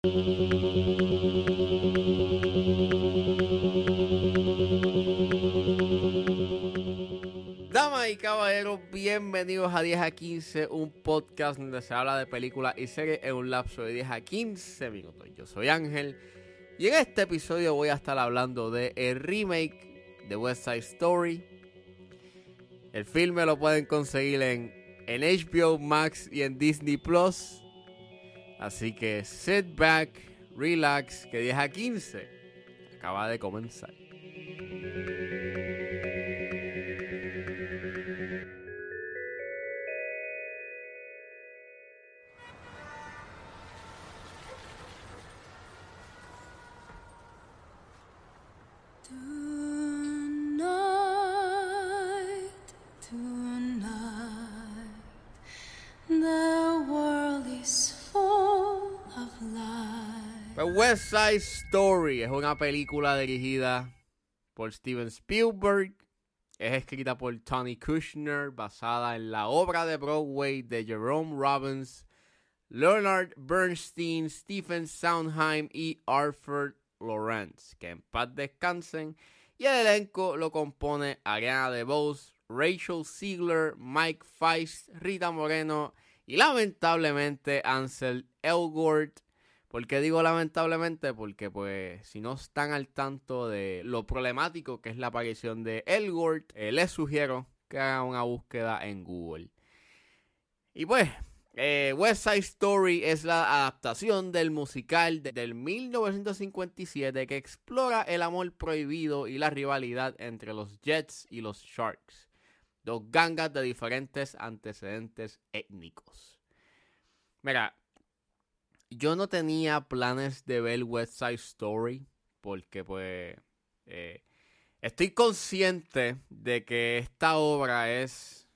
Damas y caballeros, bienvenidos a 10 a 15, un podcast donde se habla de películas y series en un lapso de 10 a 15 minutos. Yo soy Ángel y en este episodio voy a estar hablando de el remake de West Side Story. El filme lo pueden conseguir en, en HBO Max y en Disney Plus. Así que sit back, relax, que 10 a 15 acaba de comenzar. West Side Story es una película dirigida por Steven Spielberg. Es escrita por Tony Kushner, basada en la obra de Broadway de Jerome Robbins, Leonard Bernstein, Stephen Sondheim y Arthur Lawrence. Que en paz descansen. Y el elenco lo compone Ariana DeBose, Rachel Ziegler, Mike Feist, Rita Moreno y lamentablemente Ansel Elgort. ¿Por qué digo lamentablemente? Porque pues si no están al tanto de lo problemático que es la aparición de Elgort, eh, les sugiero que hagan una búsqueda en Google. Y pues, eh, West Side Story es la adaptación del musical de- del 1957 que explora el amor prohibido y la rivalidad entre los Jets y los Sharks, dos gangas de diferentes antecedentes étnicos. Mira, yo no tenía planes de ver West Side Story porque pues eh, estoy consciente de que esta obra es,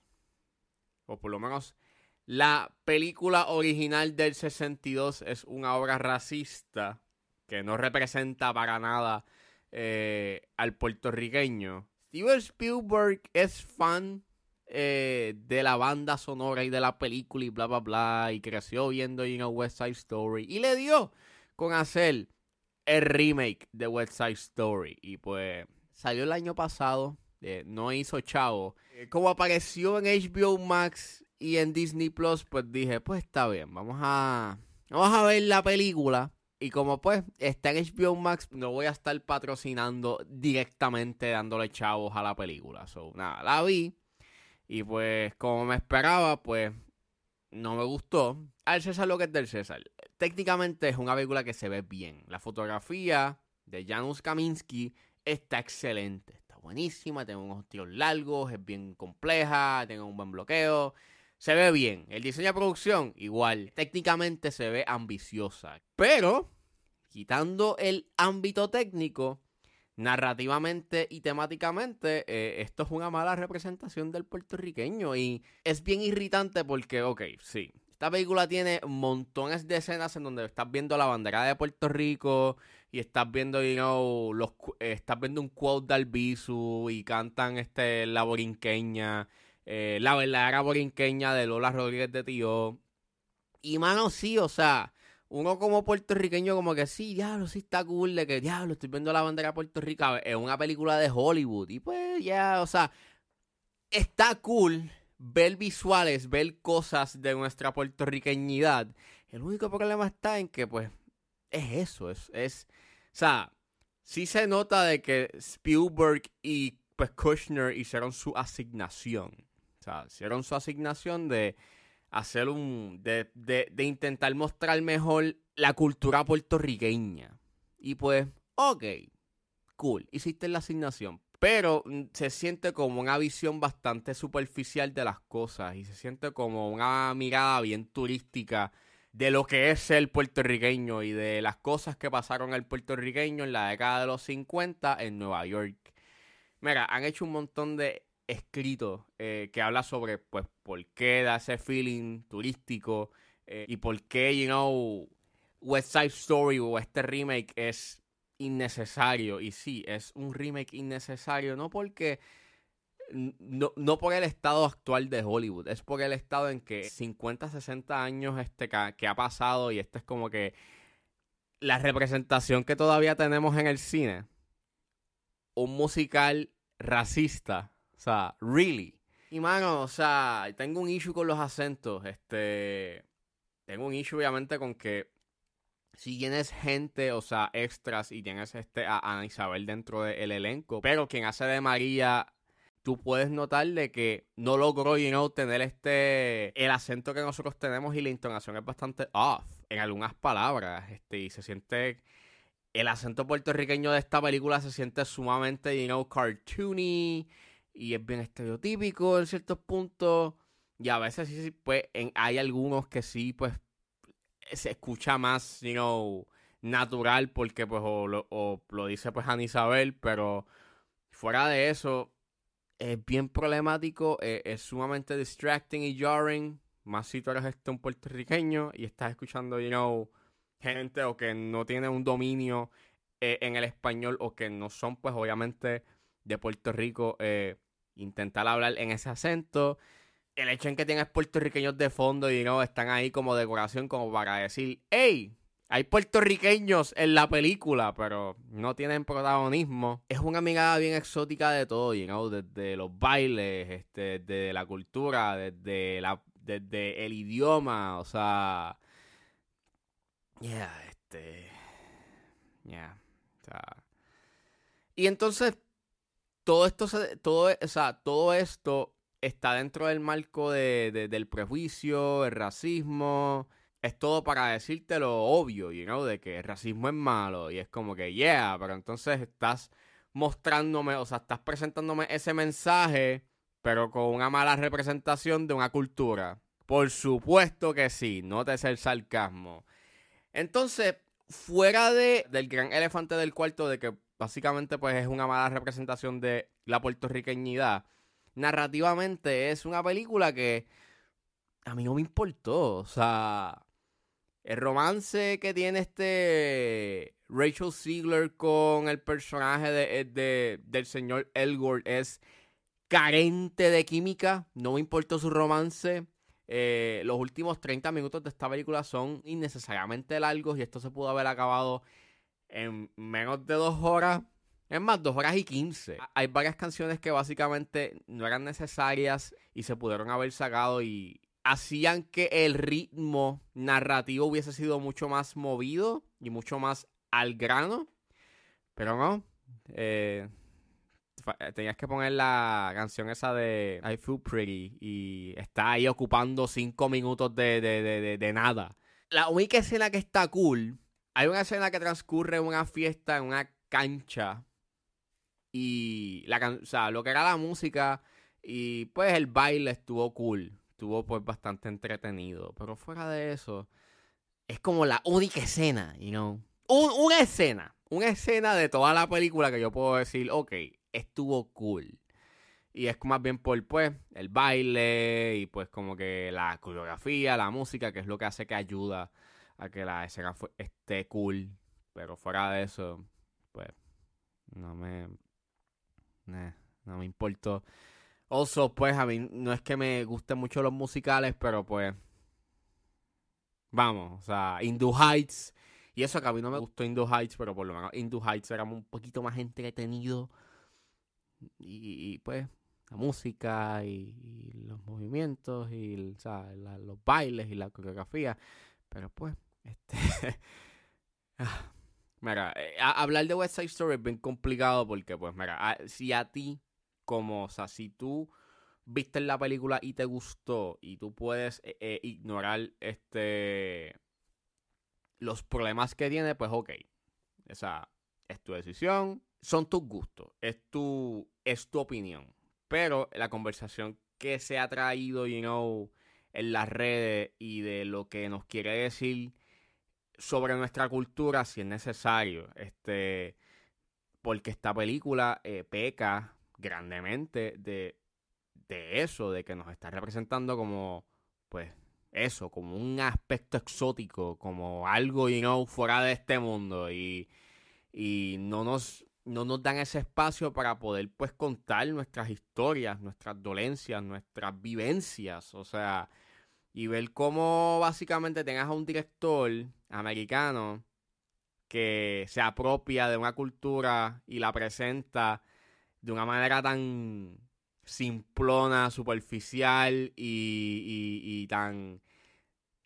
o por lo menos la película original del 62 es una obra racista que no representa para nada eh, al puertorriqueño. Steven Spielberg es fan eh, de la banda sonora y de la película y bla bla bla y creció viendo You West Side Story y le dio con hacer el remake de West Side Story y pues salió el año pasado eh, no hizo chavo Eh, como apareció en HBO Max y en Disney Plus pues dije pues está bien vamos a vamos a ver la película y como pues está en HBO Max, no voy a estar patrocinando directamente dándole chavos a la película. So, nada, la vi. Y pues, como me esperaba, pues no me gustó. Al César lo que es del César. Técnicamente es una película que se ve bien. La fotografía de Janusz Kaminski está excelente. Está buenísima, tiene unos tiros largos, es bien compleja, tiene un buen bloqueo. Se ve bien. El diseño de producción, igual. Técnicamente se ve ambiciosa. Pero, quitando el ámbito técnico, narrativamente y temáticamente, eh, esto es una mala representación del puertorriqueño. Y es bien irritante porque, ok, sí. Esta película tiene montones de escenas en donde estás viendo la bandera de Puerto Rico y estás viendo, you know, los, eh, estás viendo un quote de Albizu y cantan este, la borinqueña, eh, la verdadera borinqueña de Lola Rodríguez de Tío. Y mano, sí, o sea, uno como puertorriqueño como que sí, diablo, sí está cool de que, diablo, estoy viendo la bandera de Puerto Rico en una película de Hollywood. Y pues ya, o sea, está cool ver visuales, ver cosas de nuestra puertorriqueñidad. El único problema está en que, pues, es eso, es, es, o sea, sí se nota de que Spielberg y pues Kushner hicieron su asignación. O sea, hicieron su asignación de hacer un, de, de, de intentar mostrar mejor la cultura puertorriqueña. Y pues, ok, cool, hiciste la asignación. Pero mm, se siente como una visión bastante superficial de las cosas y se siente como una mirada bien turística de lo que es el puertorriqueño y de las cosas que pasaron el puertorriqueño en la década de los 50 en Nueva York. Mira, han hecho un montón de escritos eh, que habla sobre pues por qué da ese feeling turístico eh, y por qué, you know, West Side Story o este remake es innecesario. Y sí, es un remake innecesario, no porque. No, no por el estado actual de Hollywood, es por el estado en que 50, 60 años este, ca- que ha pasado y este es como que. la representación que todavía tenemos en el cine, un musical racista, sea, really. Y mano, o sea, tengo un issue con los acentos, este, tengo un issue obviamente con que si tienes gente, o sea, extras y tienes este a Ana Isabel dentro del elenco, pero quien hace de María, tú puedes notar de que no logró, you know, tener este, el acento que nosotros tenemos y la entonación es bastante off en algunas palabras, este, y se siente, el acento puertorriqueño de esta película se siente sumamente, you know, cartoony y es bien estereotípico en ciertos puntos. Y a veces sí, pues hay algunos que sí, pues se escucha más, you know, natural porque pues o lo, dice pues Ana Isabel, pero fuera de eso es bien problemático, eh, es, sumamente distracting y jarring, más si tú eres este un puertorriqueño y estás escuchando, you know, gente o que no tiene un dominio eh, en el español o que no son pues obviamente de Puerto Rico, eh, intentar hablar en ese acento el hecho en que tienes puertorriqueños de fondo y no están ahí como decoración, como para decir, hey, hay puertorriqueños en la película, pero no tienen protagonismo. Es una mirada bien exótica de todo, you know, desde los bailes, este, desde la cultura, desde la, desde el idioma, o sea, yeah, este, yeah, o sea, y entonces todo esto, todo, o sea, todo esto está dentro del marco de, del prejuicio, el racismo. Es todo para decirte lo obvio, you know, de que el racismo es malo. Y es como que, yeah, pero entonces estás mostrándome, o sea, estás presentándome ese mensaje, pero con una mala representación de una cultura. Por supuesto que sí, no te el sarcasmo. Entonces, fuera de, del gran elefante del cuarto, de que básicamente pues es una mala representación de la puertorriqueñidad narrativamente es una película que a mí no me importó. O sea, el romance que tiene este Rachel Ziegler con el personaje de, del señor Elgort es carente de química. No me importó su romance. Eh, los últimos 30 minutos de esta película son innecesariamente largos y esto se pudo haber acabado en menos de dos horas. Es más, dos horas y quince. Hay varias canciones que básicamente no eran necesarias y se pudieron haber sacado y hacían que el ritmo narrativo hubiese sido mucho más movido y mucho más al grano. Pero no. Eh, tenías que poner la canción esa de I Feel Pretty y está ahí ocupando cinco minutos de, de, de nada. La única escena que está cool, hay una escena que transcurre en una fiesta en una cancha y la o sea, lo que era la música y pues el baile estuvo cool. Estuvo pues bastante entretenido. Pero fuera de eso, es como la única escena, you know. una escena. Una escena de toda la película que yo puedo decir, ok, estuvo cool. Y es más bien por, pues, el baile y pues como que la coreografía, la música, que es lo que hace que ayuda a que la escena esté cool. Pero fuera de eso, pues, no me, no me importó. Also, pues a mí no es que me gusten mucho los musicales, pero pues. Vamos, o sea, Indu Heights. Y eso que a mí no me gustó Indu Heights, pero por lo menos Indu Heights era un poquito más entretenido. Y, y pues, la música y, los movimientos y los bailes y la coreografía. Pero pues, este. Ah, Mira, eh, hablar de West Side Story es bien complicado porque, pues, mira, si a ti, como, o sea, si tú viste la película y te gustó y tú puedes eh, eh, ignorar este los problemas que tiene, pues ok. O sea, es tu decisión, son tus gustos, es tu, es tu opinión. Pero la conversación que se ha traído, you know, en las redes y de lo que nos quiere decir sobre nuestra cultura si es necesario. Este, porque esta película eh, peca grandemente de, de eso, de que nos está representando como, pues, eso, como un aspecto exótico, como algo, you know, fuera de este mundo. Y, y no nos no nos dan ese espacio para poder pues contar nuestras historias, nuestras dolencias, nuestras vivencias, o sea, y ver cómo básicamente tengas a un director americano que se apropia de una cultura y la presenta de una manera tan simplona, superficial y, tan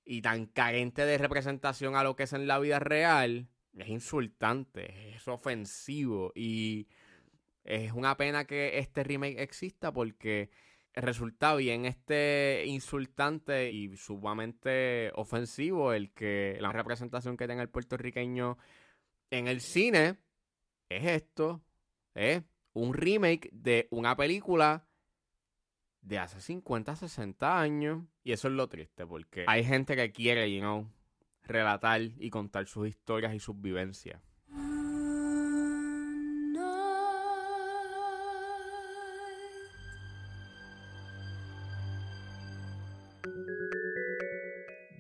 y tan carente de representación a lo que es en la vida real, es insultante, es ofensivo y es una pena que este remake exista porque resulta bien este insultante y sumamente ofensivo el que la representación que tenga el puertorriqueño en el cine es esto, es un remake de una película de hace 50, 60 años. Y eso es lo triste, porque hay gente que quiere, you know, relatar y contar sus historias y sus vivencias.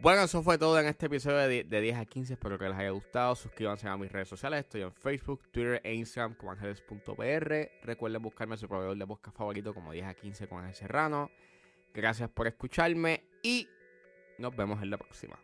Bueno, eso fue todo en este episodio de, 10 a 15. Espero que les haya gustado. Suscríbanse a mis redes sociales. Estoy en Facebook, Twitter e Instagram como ángeles.pr. Recuerden buscarme a su proveedor de podcast favorito como 10 a 15 con Ángel Serrano. Gracias por escucharme y nos vemos en la próxima.